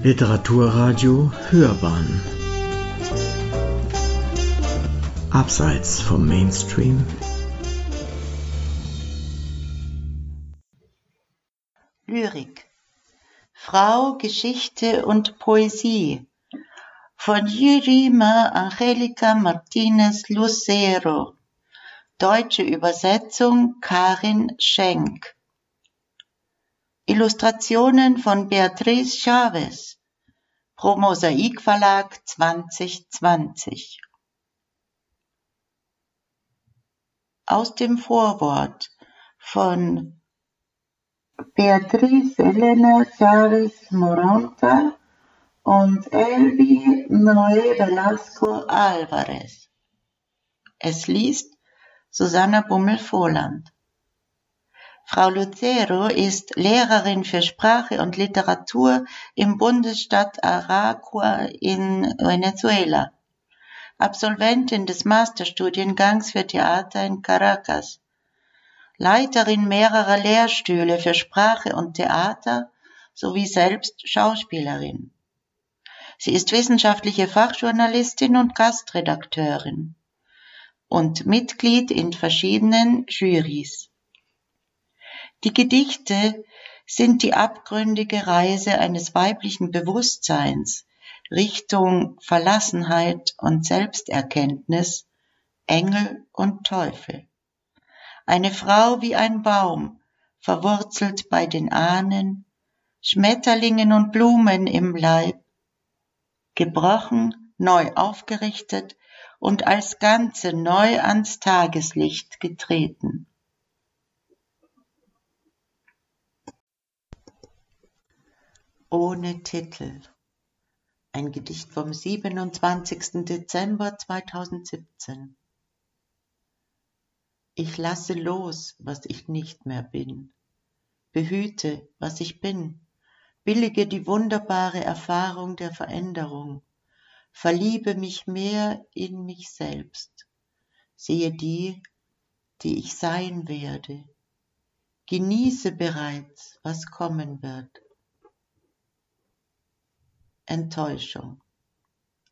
Literaturradio Hörbahn. Abseits vom Mainstream. Lyrik. Frau, Geschichte und Poesie. Von Yurima Angelica Martinez Lucero. Deutsche Übersetzung Karin Schenk. Illustrationen von Beatrice Chavez Pro Mosaik Verlag 2020 Aus dem Vorwort von Beatriz Elena Chavez Moronta und Elvi Noé Velasco Alvarez. Es liest Susanna Bummel-Vohland. Frau Lucero ist Lehrerin für Sprache und Literatur im Bundesstaat Aragua in Venezuela, Absolventin des Masterstudiengangs für Theater in Caracas, Leiterin mehrerer Lehrstühle für Sprache und Theater sowie selbst Schauspielerin. Sie ist wissenschaftliche Fachjournalistin und Gastredakteurin und Mitglied in verschiedenen Jurys. Die Gedichte sind die abgründige Reise eines weiblichen Bewusstseins Richtung Verlassenheit und Selbsterkenntnis, Engel und Teufel. Eine Frau wie ein Baum, verwurzelt bei den Ahnen, Schmetterlingen und Blumen im Leib, gebrochen, neu aufgerichtet und als Ganze neu ans Tageslicht getreten. Ohne Titel. Ein Gedicht vom 27. Dezember 2017. Ich lasse los, was ich nicht mehr bin, behüte, was ich bin, billige die wunderbare Erfahrung der Veränderung, verliebe mich mehr in mich selbst, sehe die, die ich sein werde, genieße bereits, was kommen wird. Enttäuschung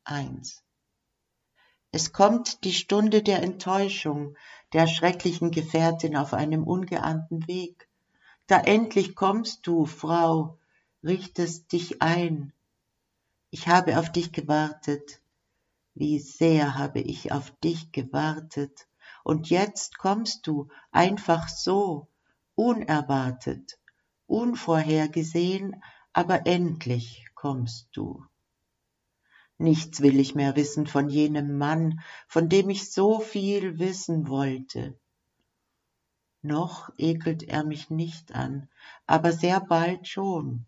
1. Es kommt die Stunde der Enttäuschung, der schrecklichen Gefährtin auf einem ungeahnten Weg. Da endlich kommst du, Frau, richtest dich ein, ich habe auf dich gewartet. Wie sehr habe ich auf dich gewartet. Und jetzt kommst du einfach so, unerwartet, unvorhergesehen, aber endlich kommst du. Nichts will ich mehr wissen von jenem Mann, von dem ich so viel wissen wollte. Noch ekelt er mich nicht an, aber sehr bald schon.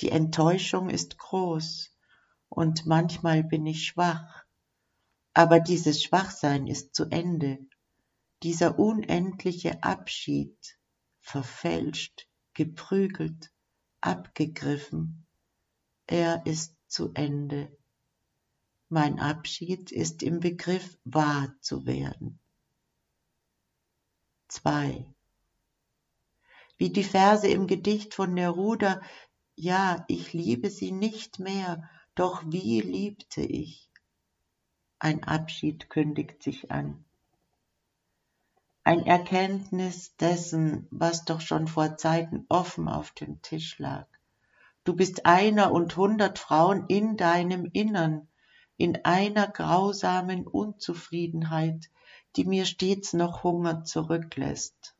Die Enttäuschung ist groß und manchmal bin ich schwach. Aber dieses Schwachsein ist zu Ende. Dieser unendliche Abschied, verfälscht, geprügelt, abgegriffen, er ist zu Ende. Mein Abschied ist im Begriff wahr zu werden. 2. Wie die Verse im Gedicht von Neruda ja, ich liebe sie nicht mehr, doch wie liebte ich? Ein Abschied kündigt sich an. Ein Erkenntnis dessen, was doch schon vor Zeiten offen auf dem Tisch lag. Du bist einer und hundert Frauen in deinem Innern, in einer grausamen Unzufriedenheit, die mir stets noch Hunger zurücklässt.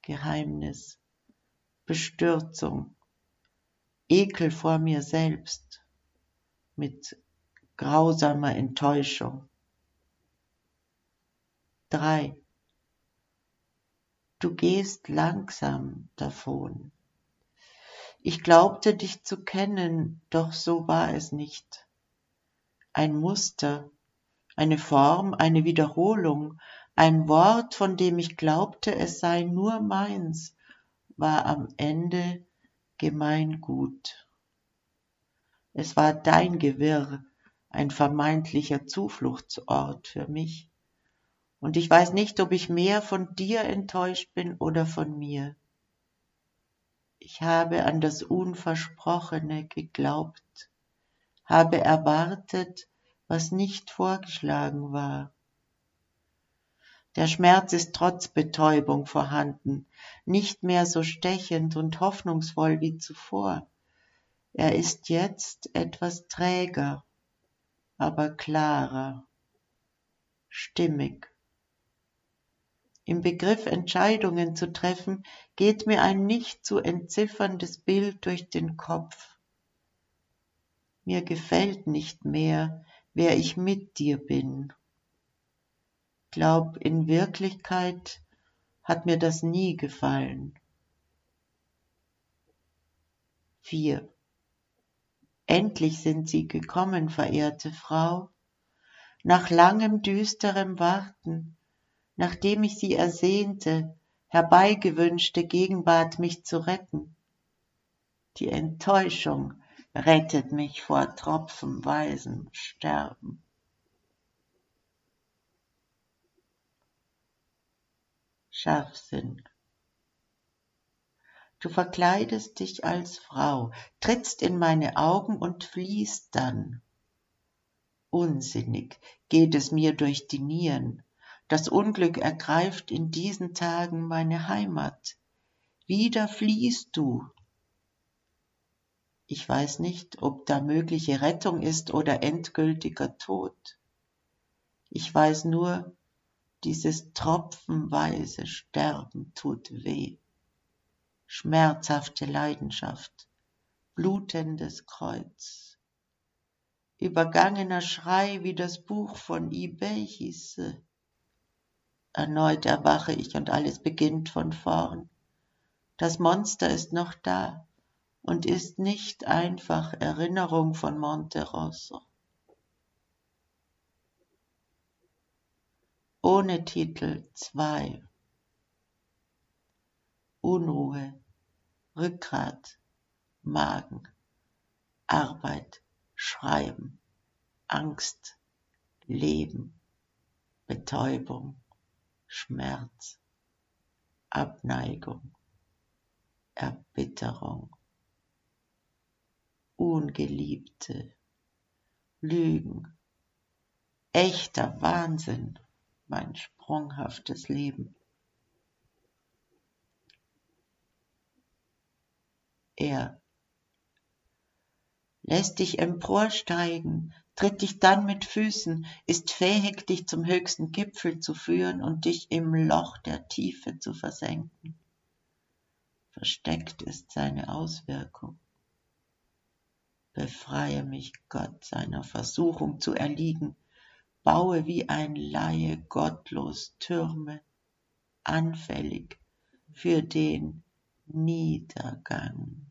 Geheimnis, Bestürzung, Ekel vor mir selbst mit grausamer Enttäuschung. 3. Du gehst langsam davon. Ich glaubte dich zu kennen, doch so war es nicht. Ein Muster, eine Form, eine Wiederholung, ein Wort, von dem ich glaubte, es sei nur meins, war am Ende Gemeingut. Es war dein Gewirr, ein vermeintlicher Zufluchtsort für mich. Und ich weiß nicht, ob ich mehr von dir enttäuscht bin oder von mir. Ich habe an das Unversprochene geglaubt, habe erwartet, was nicht vorgeschlagen war. Der Schmerz ist trotz Betäubung vorhanden, nicht mehr so stechend und hoffnungsvoll wie zuvor. Er ist jetzt etwas träger, aber klarer, stimmig. Im Begriff Entscheidungen zu treffen, geht mir ein nicht zu entzifferndes Bild durch den Kopf. Mir gefällt nicht mehr, wer ich mit dir bin. Glaub, in Wirklichkeit hat mir das nie gefallen. 4. Endlich sind Sie gekommen, verehrte Frau, nach langem düsterem Warten, nachdem ich Sie ersehnte, herbeigewünschte Gegenwart mich zu retten. Die Enttäuschung rettet mich vor tropfenweisem Sterben. Scharfsinn. Du verkleidest dich als Frau, trittst in meine Augen und fliehst dann. Unsinnig geht es mir durch die Nieren. Das Unglück ergreift in diesen Tagen meine Heimat. Wieder fliehst du. Ich weiß nicht, ob da mögliche Rettung ist oder endgültiger Tod. Ich weiß nur, dieses tropfenweise Sterben tut weh schmerzhafte Leidenschaft, blutendes Kreuz. Übergangener Schrei wie das Buch von eBay hieße. Erneut erwache ich und alles beginnt von vorn. Das Monster ist noch da und ist nicht einfach Erinnerung von Monte Rosso. Ohne Titel 2 Unruhe, Rückgrat, Magen, Arbeit, Schreiben, Angst, Leben, Betäubung, Schmerz, Abneigung, Erbitterung, Ungeliebte, Lügen, echter Wahnsinn, mein sprunghaftes Leben. er. Lässt dich emporsteigen, tritt dich dann mit Füßen, ist fähig, dich zum höchsten Gipfel zu führen und dich im Loch der Tiefe zu versenken. Versteckt ist seine Auswirkung. Befreie mich, Gott, seiner Versuchung zu erliegen, baue wie ein Laie gottlos Türme, anfällig für den Niedergang.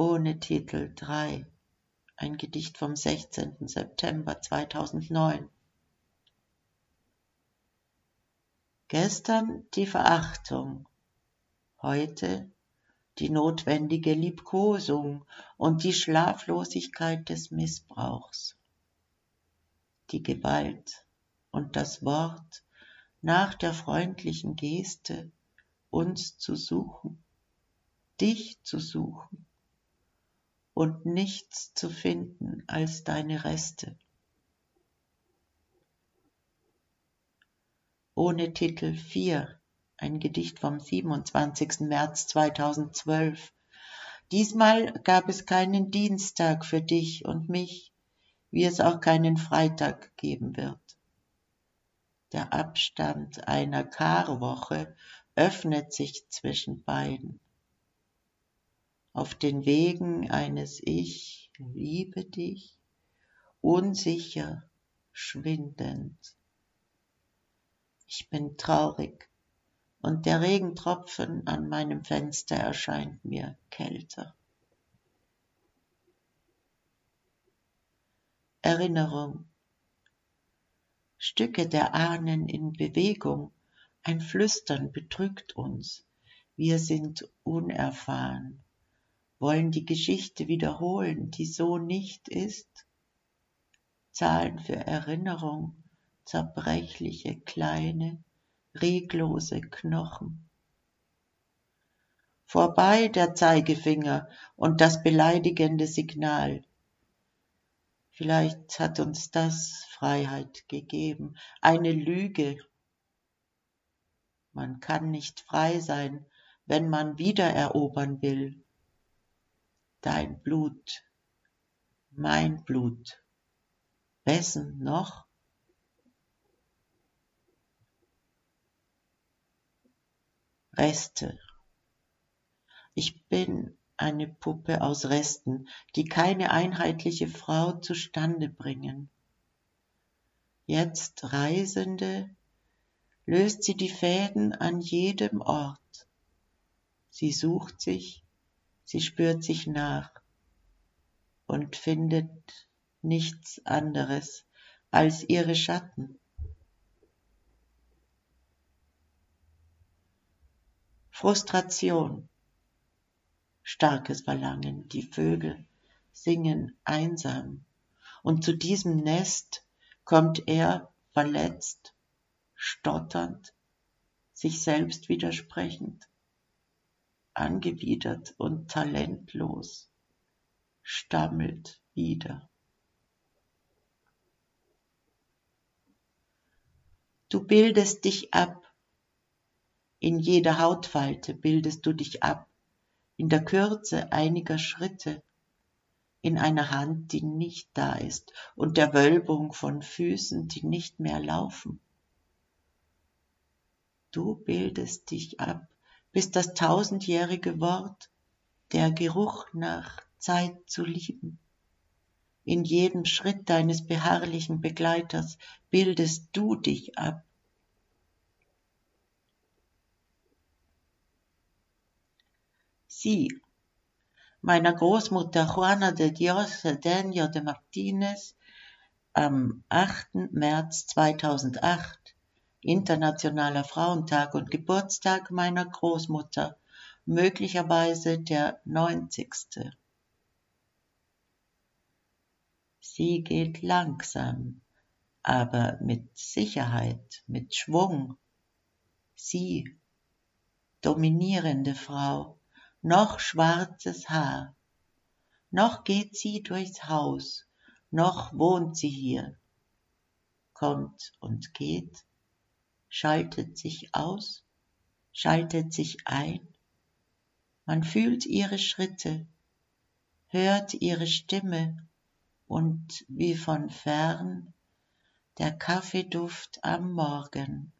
Ohne Titel 3, ein Gedicht vom 16. September 2009. Gestern die Verachtung, heute die notwendige Liebkosung und die Schlaflosigkeit des Missbrauchs, die Gewalt und das Wort nach der freundlichen Geste uns zu suchen, dich zu suchen und nichts zu finden als deine Reste. Ohne Titel 4, ein Gedicht vom 27. März 2012. Diesmal gab es keinen Dienstag für dich und mich, wie es auch keinen Freitag geben wird. Der Abstand einer Karwoche öffnet sich zwischen beiden auf den Wegen eines Ich liebe dich, unsicher, schwindend. Ich bin traurig und der Regentropfen an meinem Fenster erscheint mir kälter. Erinnerung. Stücke der Ahnen in Bewegung, ein Flüstern bedrückt uns, wir sind unerfahren wollen die Geschichte wiederholen, die so nicht ist? Zahlen für Erinnerung, zerbrechliche, kleine, reglose Knochen. Vorbei der Zeigefinger und das beleidigende Signal. Vielleicht hat uns das Freiheit gegeben, eine Lüge. Man kann nicht frei sein, wenn man wiedererobern will. Dein Blut, mein Blut. Wessen noch? Reste. Ich bin eine Puppe aus Resten, die keine einheitliche Frau zustande bringen. Jetzt Reisende löst sie die Fäden an jedem Ort. Sie sucht sich, sie spürt sich nach und findet nichts anderes als ihre Schatten. Frustration, starkes Verlangen, die Vögel singen einsam, und zu diesem Nest kommt er verletzt, stotternd, sich selbst widersprechend, angewidert und talentlos, stammelt wieder. Du bildest dich ab, in jeder Hautfalte bildest du dich ab, in der Kürze einiger Schritte, in einer Hand, die nicht da ist, und der Wölbung von Füßen, die nicht mehr laufen. Du bildest dich ab, bis das tausendjährige Wort, der Geruch nach Zeit zu lieben. In jedem Schritt deines beharrlichen Begleiters bildest du dich ab, sie, meiner Großmutter Juana de Dios Cedeño de Martinez, am 8. März 2008, Internationaler Frauentag und Geburtstag meiner Großmutter, möglicherweise der 90. Sie geht langsam, aber mit Sicherheit, mit Schwung. Sie, dominierende Frau, noch schwarzes Haar. Noch geht sie durchs Haus, noch wohnt sie hier. Kommt und geht, schaltet sich aus, schaltet sich ein. Man fühlt ihre Schritte, hört ihre Stimme und wie von fern der Kaffeeduft am Morgen.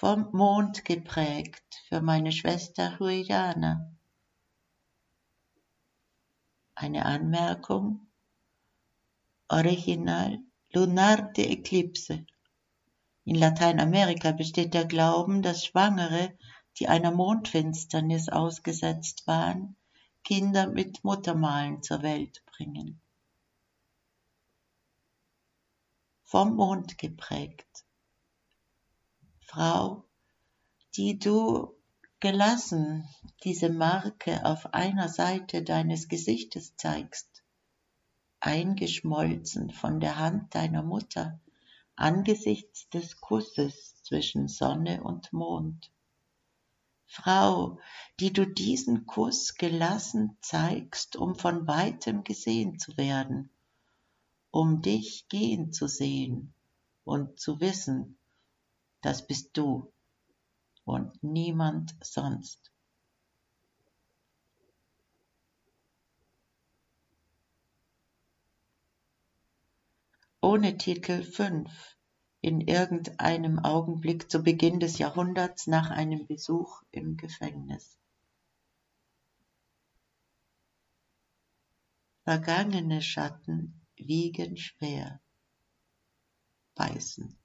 vom Mond geprägt für meine Schwester Juliana. Eine Anmerkung. Original Lunar de Eclipse. In Lateinamerika besteht der Glauben, dass Schwangere, die einer Mondfinsternis ausgesetzt waren, Kinder mit Muttermalen zur Welt bringen. Vom Mond geprägt. Frau, die du gelassen diese Marke auf einer Seite deines Gesichtes zeigst, eingeschmolzen von der Hand deiner Mutter angesichts des Kusses zwischen Sonne und Mond. Frau, die du diesen Kuss gelassen zeigst, um von weitem gesehen zu werden, um dich gehen zu sehen und zu wissen, das bist du und niemand sonst. Ohne Titel 5 in irgendeinem Augenblick zu Beginn des Jahrhunderts nach einem Besuch im Gefängnis. Vergangene Schatten wiegen schwer, beißen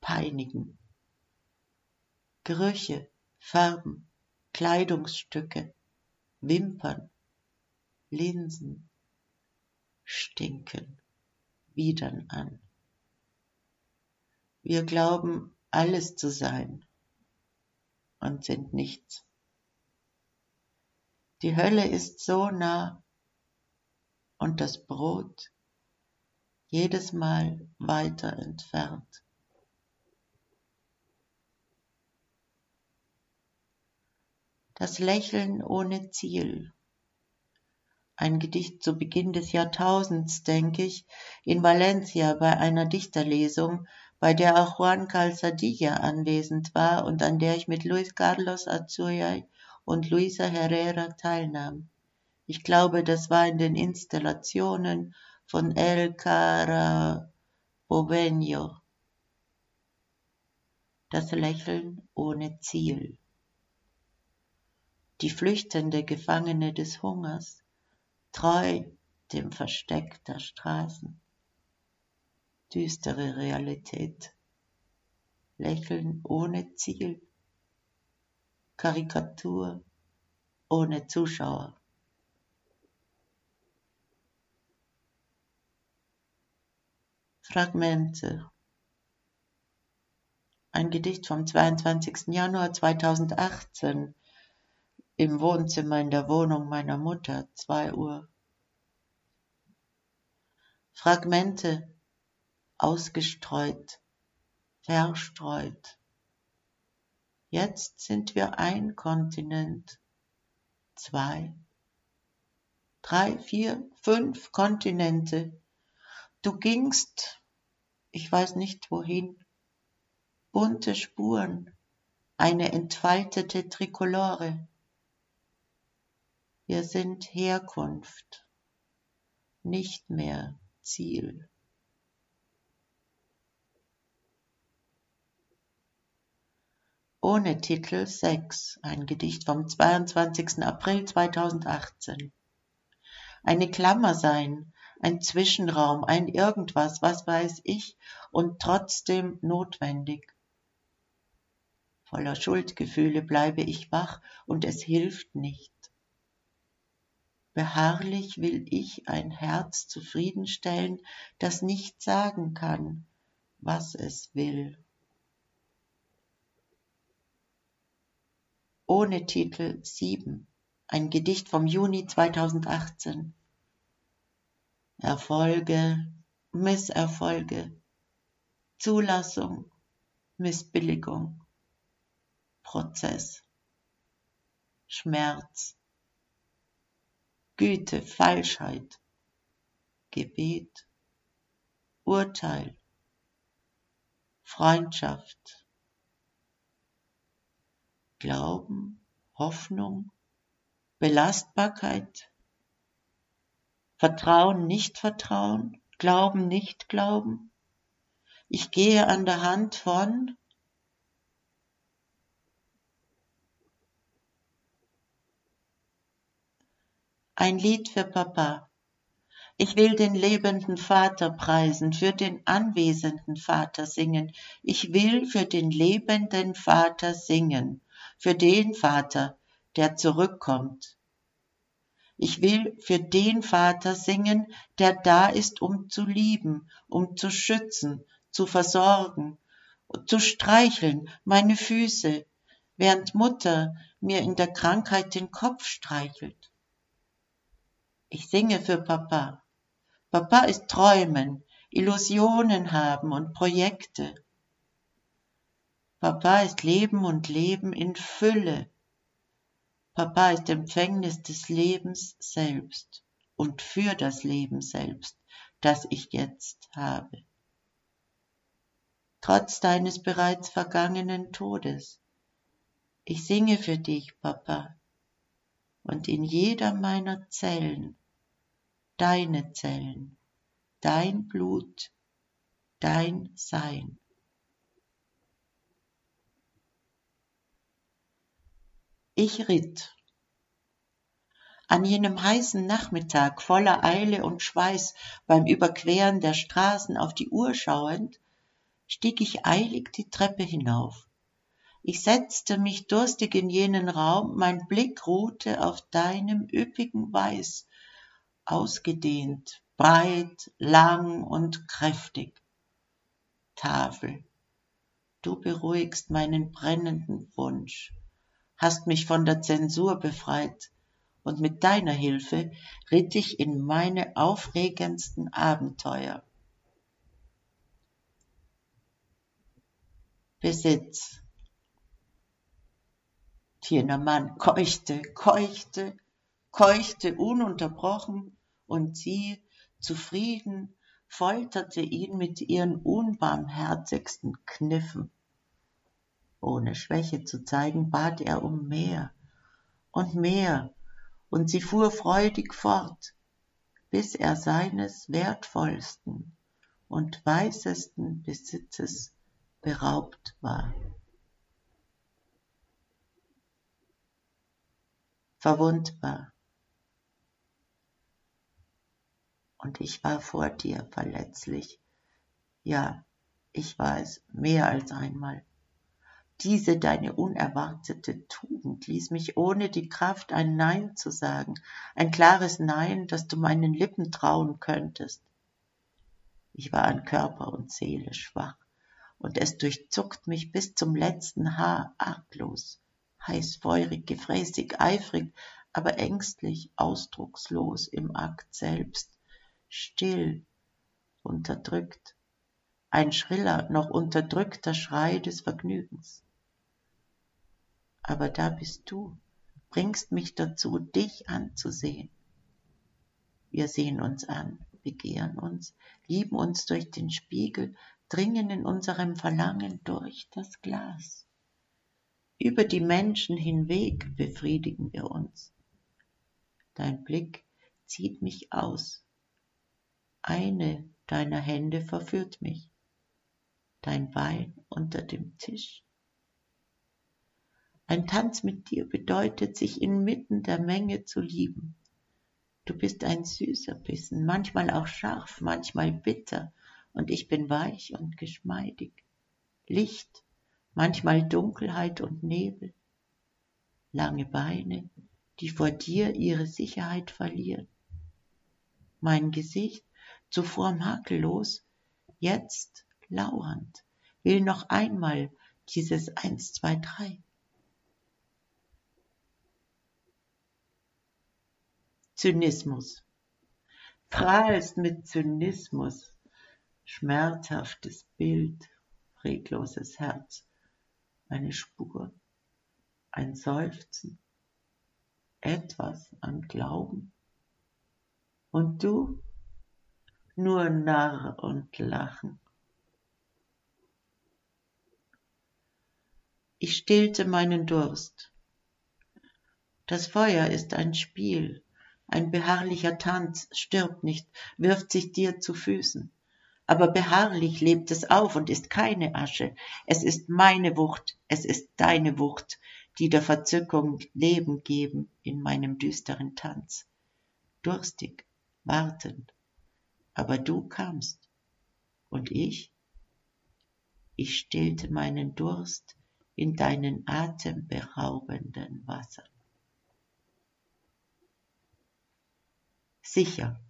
peinigen. Gerüche, Farben, Kleidungsstücke, Wimpern, Linsen stinken, widern an. Wir glauben, alles zu sein und sind nichts. Die Hölle ist so nah, und das Brot jedes Mal weiter entfernt. Das Lächeln ohne Ziel. Ein Gedicht zu Beginn des Jahrtausends, denke ich, in Valencia bei einer Dichterlesung, bei der auch Juan Calzadilla anwesend war und an der ich mit Luis Carlos Azurray und Luisa Herrera teilnahm. Ich glaube, das war in den Installationen von El Carabobeño. Das Lächeln ohne Ziel die flüchtende Gefangene des Hungers, treu dem Versteck der Straßen. Düstere Realität, Lächeln ohne Ziel, Karikatur ohne Zuschauer. Fragmente. Ein Gedicht vom 22. Januar 2018 im Wohnzimmer in der Wohnung meiner Mutter, zwei Uhr. Fragmente ausgestreut, verstreut. Jetzt sind wir ein Kontinent, zwei, drei, vier, fünf Kontinente. Du gingst, ich weiß nicht wohin, bunte Spuren, eine entfaltete Trikolore. Wir sind Herkunft, nicht mehr Ziel. Ohne Titel 6, ein Gedicht vom 22. April 2018. Eine Klammer sein, ein Zwischenraum, ein irgendwas, was weiß ich, und trotzdem notwendig. Voller Schuldgefühle bleibe ich wach und es hilft nicht. Beharrlich will ich ein Herz zufriedenstellen, das nicht sagen kann, was es will. Ohne Titel 7, ein Gedicht vom Juni 2018. Erfolge, Misserfolge, Zulassung, Missbilligung, Prozess, Schmerz, Güte, Falschheit, Gebet, Urteil, Freundschaft, Glauben, Hoffnung, Belastbarkeit, Vertrauen, Nichtvertrauen, Glauben, Nicht-Glauben. Ich gehe an der Hand von ein Lied für Papa. Ich will den lebenden Vater preisen, für den anwesenden Vater singen. Ich will für den lebenden Vater singen, für den Vater, der zurückkommt. Ich will für den Vater singen, der da ist, um zu lieben, um zu schützen, zu versorgen, zu streicheln meine Füße, während Mutter mir in der Krankheit den Kopf streichelt. Ich singe für Papa. Papa ist Träumen, Illusionen haben und Projekte. Papa ist Leben und Leben in Fülle. Papa ist Empfängnis des Lebens selbst und für das Leben selbst, das ich jetzt habe. Trotz deines bereits vergangenen Todes. Ich singe für dich, Papa, und in jeder meiner Zellen deine Zellen, dein Blut, dein Sein. Ich ritt. An jenem heißen Nachmittag voller Eile und Schweiß beim Überqueren der Straßen auf die Uhr schauend, stieg ich eilig die Treppe hinauf. Ich setzte mich durstig in jenen Raum, mein Blick ruhte auf deinem üppigen Weiß, ausgedehnt, breit, lang und kräftig. Tafel, du beruhigst meinen brennenden Wunsch, hast mich von der Zensur befreit und mit deiner Hilfe ritt ich in meine aufregendsten Abenteuer. Besitz. Jener Mann keuchte, keuchte, keuchte ununterbrochen, und sie, zufrieden, folterte ihn mit ihren unbarmherzigsten Kniffen. Ohne Schwäche zu zeigen, bat er um mehr und mehr, und sie fuhr freudig fort, bis er seines wertvollsten und weißesten Besitzes beraubt war. Verwundbar. Und ich war vor dir verletzlich. Ja, ich war es mehr als einmal. Diese deine unerwartete Tugend ließ mich ohne die Kraft ein Nein zu sagen, ein klares Nein, dass du meinen Lippen trauen könntest. Ich war an Körper und Seele schwach und es durchzuckt mich bis zum letzten Haar arglos, heißfeurig, gefräßig, eifrig, aber ängstlich, ausdruckslos im Akt selbst, still, unterdrückt, ein schriller, noch unterdrückter Schrei des Vergnügens. Aber da bist du, bringst mich dazu, dich anzusehen. Wir sehen uns an, begehren uns, lieben uns durch den Spiegel, dringen in unserem Verlangen durch das Glas. Über die Menschen hinweg befriedigen wir uns. Dein Blick zieht mich aus. Eine deiner Hände verführt mich. Dein Bein unter dem Tisch. Ein Tanz mit dir bedeutet, sich inmitten der Menge zu lieben. Du bist ein süßer Bissen, manchmal auch scharf, manchmal bitter, und ich bin weich und geschmeidig. Licht, manchmal Dunkelheit und Nebel, lange Beine, die vor dir ihre Sicherheit verlieren. Mein Gesicht, zuvor makellos, jetzt lauernd, will noch einmal dieses Eins, zwei, drei. Zynismus. Prahlst mit Zynismus, schmerzhaftes Bild, regloses Herz, eine Spur, ein Seufzen, etwas an Glauben. Und du? Nur Narr und Lachen. Ich stillte meinen Durst. Das Feuer ist ein Spiel, ein beharrlicher Tanz, stirbt nicht, wirft sich dir zu Füßen aber beharrlich lebt es auf und ist keine Asche. Es ist meine Wucht, es ist deine Wucht, die der Verzückung Leben geben in meinem düsteren Tanz. Durstig, wartend, aber du kamst. Und ich? Ich stillte meinen Durst in deinen atemberaubenden Wassern. Sicher,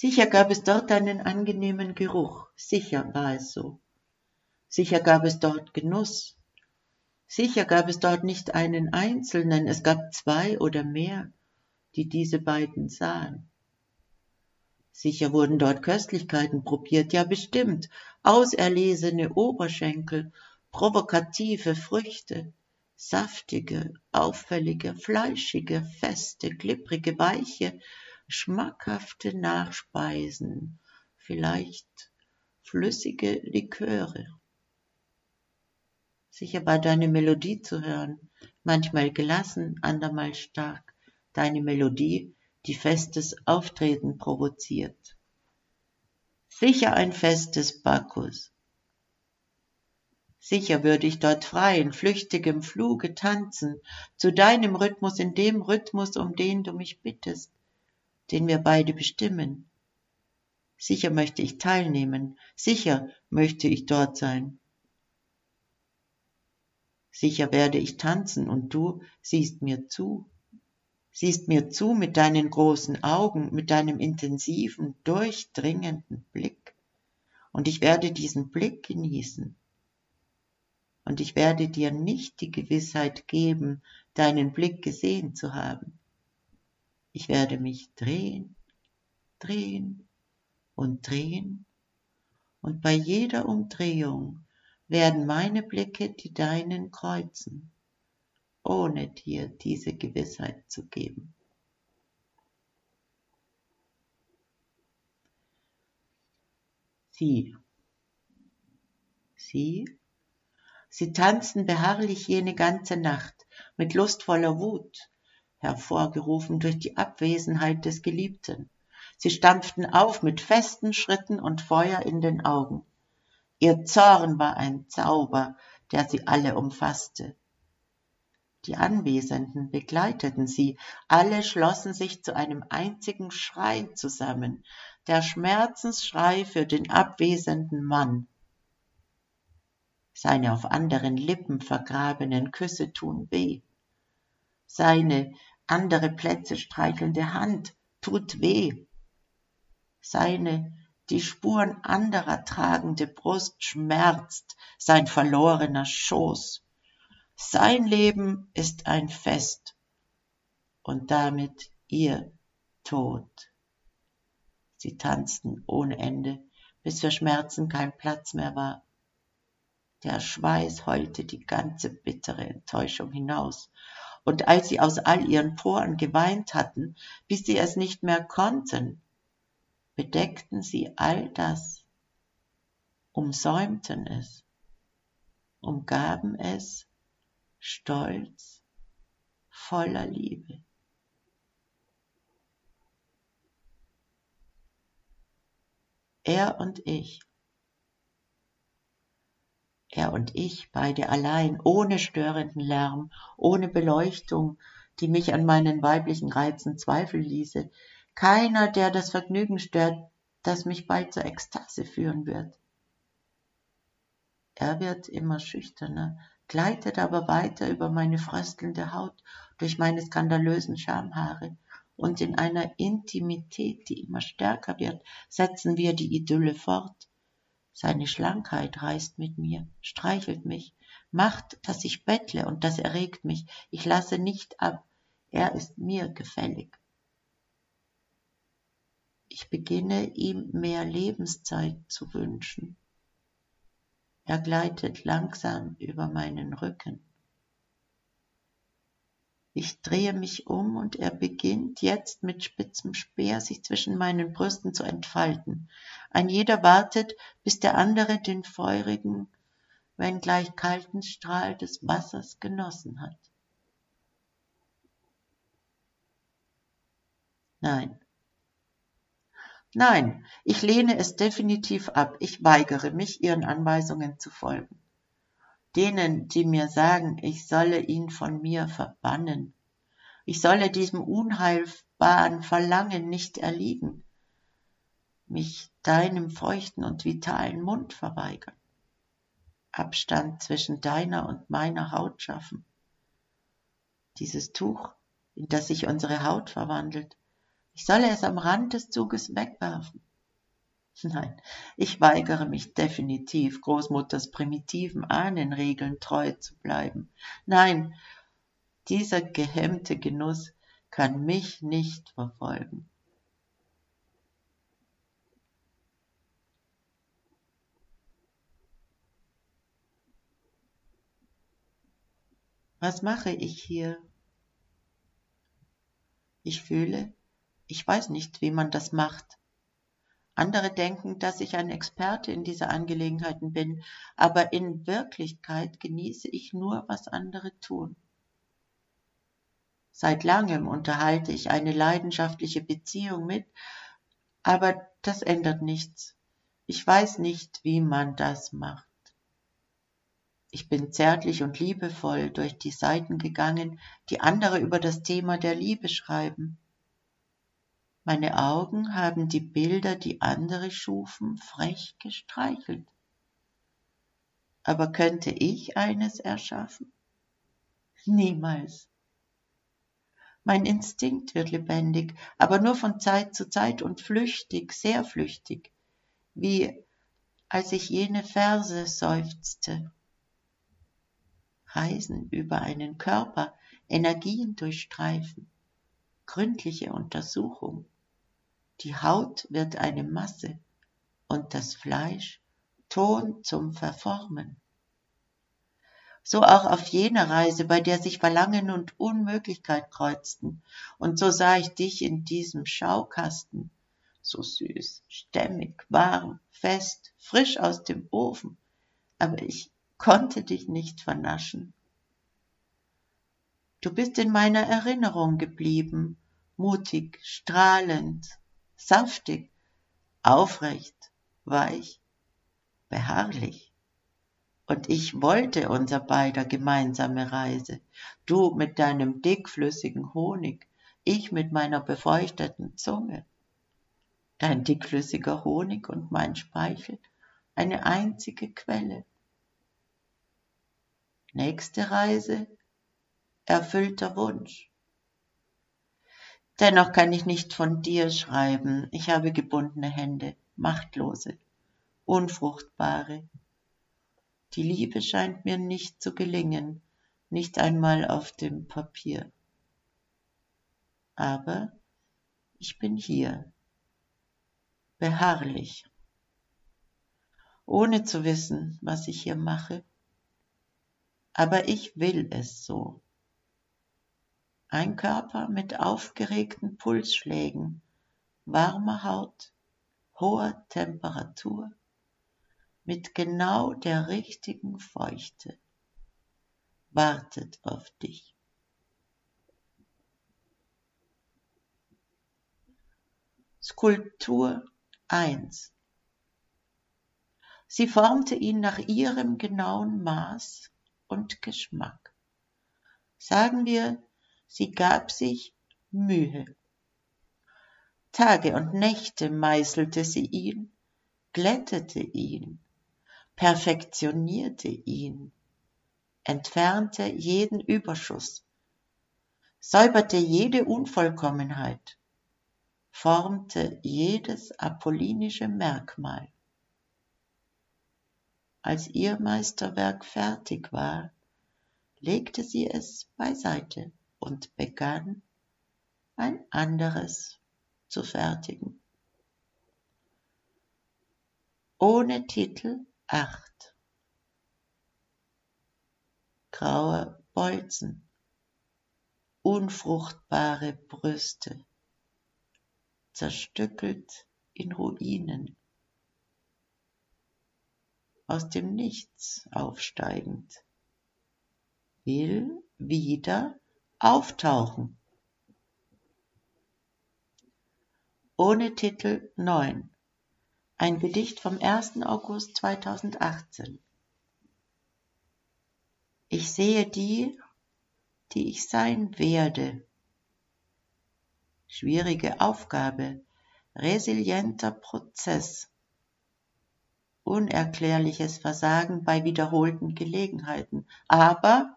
Sicher gab es dort einen angenehmen Geruch, sicher war es so. Sicher gab es dort Genuss. Sicher gab es dort nicht einen einzelnen, es gab zwei oder mehr, die diese beiden sahen. Sicher wurden dort Köstlichkeiten probiert, ja bestimmt, auserlesene Oberschenkel, provokative Früchte, saftige, auffällige, fleischige, feste, glibbrige, weiche, schmackhafte Nachspeisen, vielleicht flüssige Liköre. Sicher war deine Melodie zu hören, manchmal gelassen, andermal stark, deine Melodie, die festes Auftreten provoziert. Sicher ein festes Bacchus. Sicher würde ich dort frei in flüchtigem Fluge tanzen, zu deinem Rhythmus, in dem Rhythmus, um den du mich bittest den wir beide bestimmen. Sicher möchte ich teilnehmen, sicher möchte ich dort sein. Sicher werde ich tanzen und du siehst mir zu, siehst mir zu mit deinen großen Augen, mit deinem intensiven, durchdringenden Blick. Und ich werde diesen Blick genießen. Und ich werde dir nicht die Gewissheit geben, deinen Blick gesehen zu haben. Ich werde mich drehen, drehen und drehen, und bei jeder Umdrehung werden meine Blicke die deinen kreuzen, ohne dir diese Gewissheit zu geben. Sie, sie, sie tanzten beharrlich jene ganze Nacht mit lustvoller Wut, hervorgerufen durch die Abwesenheit des Geliebten. Sie stampften auf mit festen Schritten und Feuer in den Augen. Ihr Zorn war ein Zauber, der sie alle umfasste. Die Anwesenden begleiteten sie, alle schlossen sich zu einem einzigen Schrei zusammen, der Schmerzensschrei für den abwesenden Mann. Seine auf anderen Lippen vergrabenen Küsse tun weh. Seine andere Plätze streichelnde Hand tut weh. Seine die Spuren anderer tragende Brust schmerzt sein verlorener Schoß. Sein Leben ist ein Fest und damit ihr Tod. Sie tanzten ohne Ende, bis für Schmerzen kein Platz mehr war. Der Schweiß heulte die ganze bittere Enttäuschung hinaus, und als sie aus all ihren Poren geweint hatten, bis sie es nicht mehr konnten, bedeckten sie all das, umsäumten es, umgaben es, stolz, voller Liebe. Er und ich, er und ich, beide allein, ohne störenden Lärm, ohne Beleuchtung, die mich an meinen weiblichen Reizen zweifeln ließe, keiner, der das Vergnügen stört, das mich bald zur Ekstase führen wird. Er wird immer schüchterner, gleitet aber weiter über meine fröstelnde Haut, durch meine skandalösen Schamhaare, und in einer Intimität, die immer stärker wird, setzen wir die Idylle fort. Seine Schlankheit reist mit mir, streichelt mich, macht, dass ich bettle und das erregt mich. Ich lasse nicht ab. Er ist mir gefällig. Ich beginne ihm mehr Lebenszeit zu wünschen. Er gleitet langsam über meinen Rücken. Ich drehe mich um und er beginnt jetzt mit spitzem Speer sich zwischen meinen Brüsten zu entfalten. Ein jeder wartet, bis der andere den feurigen, wenn gleich kalten Strahl des Wassers genossen hat. Nein, Nein, ich lehne es definitiv ab. Ich weigere mich, Ihren Anweisungen zu folgen. Denen, die mir sagen, ich solle ihn von mir verbannen. Ich solle diesem unheilbaren Verlangen nicht erliegen, mich deinem feuchten und vitalen Mund verweigern, Abstand zwischen deiner und meiner Haut schaffen, dieses Tuch, in das sich unsere Haut verwandelt, ich solle es am Rand des Zuges wegwerfen. Nein, ich weigere mich definitiv, Großmutters primitiven Ahnenregeln treu zu bleiben. Nein, dieser gehemmte Genuss kann mich nicht verfolgen. Was mache ich hier? Ich fühle, ich weiß nicht, wie man das macht. Andere denken, dass ich ein Experte in dieser Angelegenheiten bin, aber in Wirklichkeit genieße ich nur, was andere tun. Seit langem unterhalte ich eine leidenschaftliche Beziehung mit, aber das ändert nichts. Ich weiß nicht, wie man das macht. Ich bin zärtlich und liebevoll durch die Seiten gegangen, die andere über das Thema der Liebe schreiben. Meine Augen haben die Bilder, die andere schufen, frech gestreichelt. Aber könnte ich eines erschaffen? Niemals. Mein Instinkt wird lebendig, aber nur von Zeit zu Zeit und flüchtig, sehr flüchtig, wie als ich jene Verse seufzte. Reisen über einen Körper, Energien durchstreifen, gründliche Untersuchung. Die Haut wird eine Masse und das Fleisch Ton zum Verformen. So auch auf jener Reise, bei der sich Verlangen und Unmöglichkeit kreuzten. Und so sah ich dich in diesem Schaukasten, so süß, stämmig, warm, fest, frisch aus dem Ofen, aber ich konnte dich nicht vernaschen. Du bist in meiner Erinnerung geblieben, mutig, strahlend, saftig, aufrecht, weich, beharrlich. Und ich wollte unser beider gemeinsame Reise, du mit deinem dickflüssigen Honig, ich mit meiner befeuchteten Zunge. Dein dickflüssiger Honig und mein Speichel, eine einzige Quelle. Nächste Reise, erfüllter Wunsch. Dennoch kann ich nicht von dir schreiben, ich habe gebundene Hände, machtlose, unfruchtbare. Die Liebe scheint mir nicht zu gelingen, nicht einmal auf dem Papier. Aber ich bin hier, beharrlich, ohne zu wissen, was ich hier mache. Aber ich will es so. Ein Körper mit aufgeregten Pulsschlägen, warmer Haut, hoher Temperatur, mit genau der richtigen Feuchte, wartet auf dich. Skulptur 1 Sie formte ihn nach ihrem genauen Maß und Geschmack. Sagen wir, sie gab sich Mühe. Tage und Nächte meißelte sie ihn, glättete ihn, perfektionierte ihn, entfernte jeden Überschuss, säuberte jede Unvollkommenheit, formte jedes apollinische Merkmal. Als ihr Meisterwerk fertig war, legte sie es beiseite und begann, ein anderes zu fertigen. Ohne Titel acht. Graue Bolzen, unfruchtbare Brüste, zerstückelt in Ruinen, aus dem Nichts aufsteigend, will wieder auftauchen. Ohne Titel 9. Ein Gedicht vom 1. August 2018. Ich sehe die, die ich sein werde. Schwierige Aufgabe, resilienter Prozess, unerklärliches Versagen bei wiederholten Gelegenheiten, aber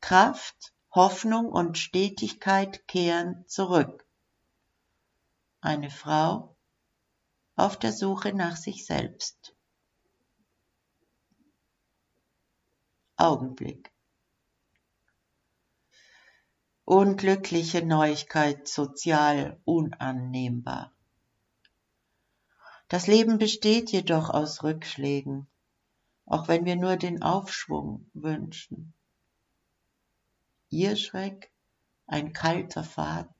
Kraft, Hoffnung und Stetigkeit kehren zurück. Eine Frau auf der Suche nach sich selbst. Augenblick. Unglückliche Neuigkeit, sozial unannehmbar. Das Leben besteht jedoch aus Rückschlägen, auch wenn wir nur den Aufschwung wünschen. Ihr Schreck, ein kalter Faden,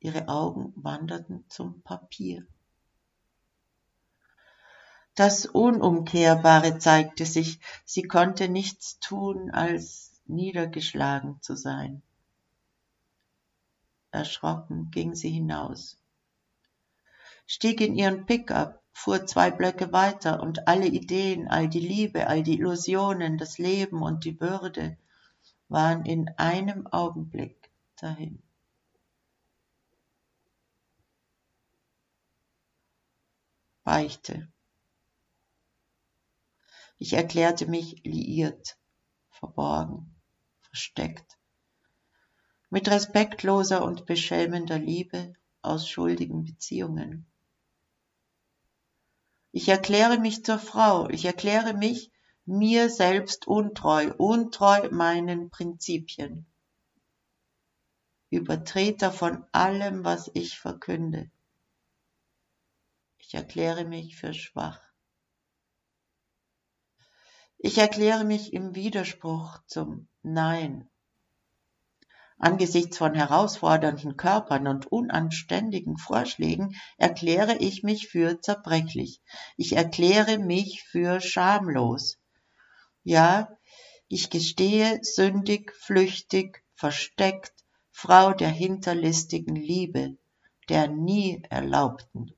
ihre Augen wanderten zum Papier. Das Unumkehrbare zeigte sich, sie konnte nichts tun, als niedergeschlagen zu sein. Erschrocken ging sie hinaus stieg in ihren Pickup, fuhr zwei Blöcke weiter und alle Ideen, all die Liebe, all die Illusionen, das Leben und die Würde waren in einem Augenblick dahin. Beichte. Ich erklärte mich liiert, verborgen, versteckt, mit respektloser und beschämender Liebe aus schuldigen Beziehungen. Ich erkläre mich zur Frau, ich erkläre mich mir selbst untreu, untreu meinen Prinzipien. Übertreter von allem, was ich verkünde. Ich erkläre mich für schwach. Ich erkläre mich im Widerspruch zum Nein. Angesichts von herausfordernden Körpern und unanständigen Vorschlägen erkläre ich mich für zerbrechlich. Ich erkläre mich für schamlos. Ja, ich gestehe sündig, flüchtig, versteckt, Frau der hinterlistigen Liebe, der nie erlaubten.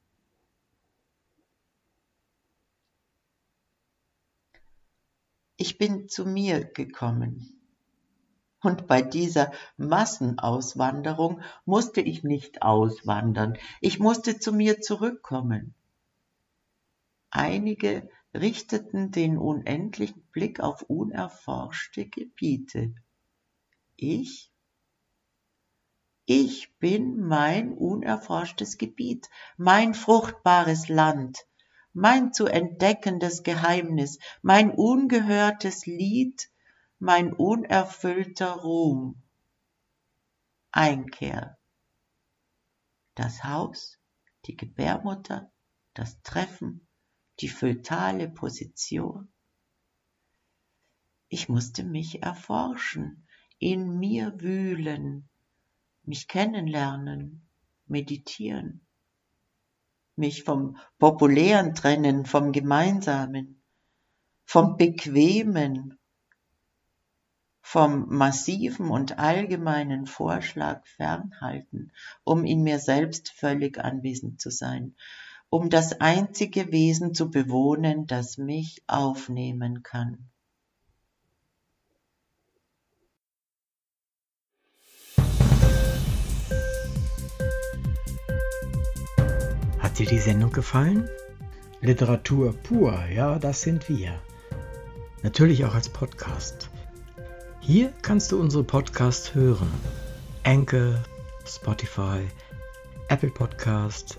Ich bin zu mir gekommen. Und bei dieser Massenauswanderung musste ich nicht auswandern, ich musste zu mir zurückkommen. Einige richteten den unendlichen Blick auf unerforschte Gebiete. Ich? Ich bin mein unerforschtes Gebiet, mein fruchtbares Land, mein zu entdeckendes Geheimnis, mein ungehörtes Lied, mein unerfüllter Ruhm. Einkehr. Das Haus, die Gebärmutter, das Treffen, die fötale Position. Ich musste mich erforschen, in mir wühlen, mich kennenlernen, meditieren mich vom Populären trennen, vom Gemeinsamen, vom Bequemen, vom massiven und allgemeinen Vorschlag fernhalten, um in mir selbst völlig anwesend zu sein, um das einzige Wesen zu bewohnen, das mich aufnehmen kann. Hat dir die Sendung gefallen? Literatur pur, ja, das sind wir. Natürlich auch als Podcast. Hier kannst du unsere Podcasts hören. Anchor, Spotify, Apple Podcast,